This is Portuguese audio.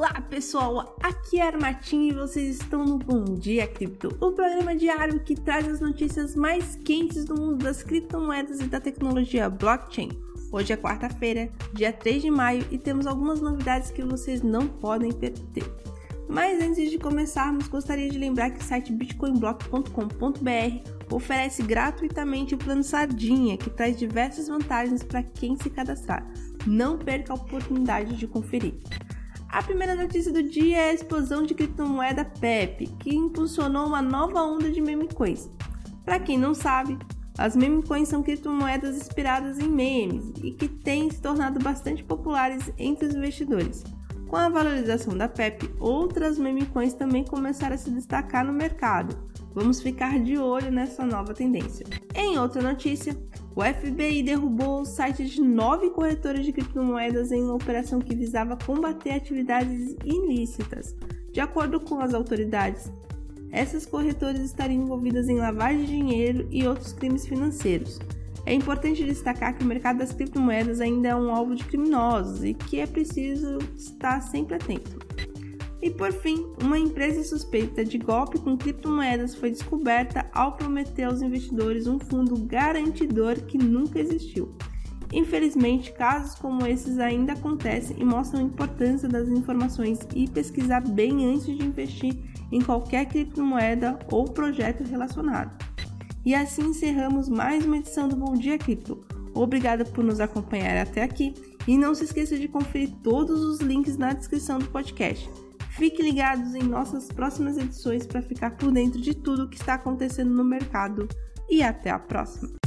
Olá pessoal, aqui é Armatinho e vocês estão no Bom Dia Cripto, o programa diário que traz as notícias mais quentes do mundo das criptomoedas e da tecnologia blockchain. Hoje é quarta-feira, dia 3 de maio e temos algumas novidades que vocês não podem perder. Mas antes de começarmos, gostaria de lembrar que o site bitcoinblock.com.br oferece gratuitamente o plano Sardinha, que traz diversas vantagens para quem se cadastrar. Não perca a oportunidade de conferir. A primeira notícia do dia é a explosão de criptomoeda PEP, que impulsionou uma nova onda de meme coins. Para quem não sabe, as meme coins são criptomoedas inspiradas em memes e que têm se tornado bastante populares entre os investidores. Com a valorização da PEP, outras meme coins também começaram a se destacar no mercado. Vamos ficar de olho nessa nova tendência. Em outra notícia, o FBI derrubou o site de nove corretoras de criptomoedas em uma operação que visava combater atividades ilícitas. De acordo com as autoridades, essas corretoras estariam envolvidas em lavagem de dinheiro e outros crimes financeiros. É importante destacar que o mercado das criptomoedas ainda é um alvo de criminosos e que é preciso estar sempre atento. E por fim, uma empresa suspeita de golpe com criptomoedas foi descoberta ao prometer aos investidores um fundo garantidor que nunca existiu. Infelizmente, casos como esses ainda acontecem e mostram a importância das informações e pesquisar bem antes de investir em qualquer criptomoeda ou projeto relacionado. E assim encerramos mais uma edição do Bom Dia Cripto. Obrigada por nos acompanhar até aqui e não se esqueça de conferir todos os links na descrição do podcast. Fique ligados em nossas próximas edições para ficar por dentro de tudo o que está acontecendo no mercado e até a próxima!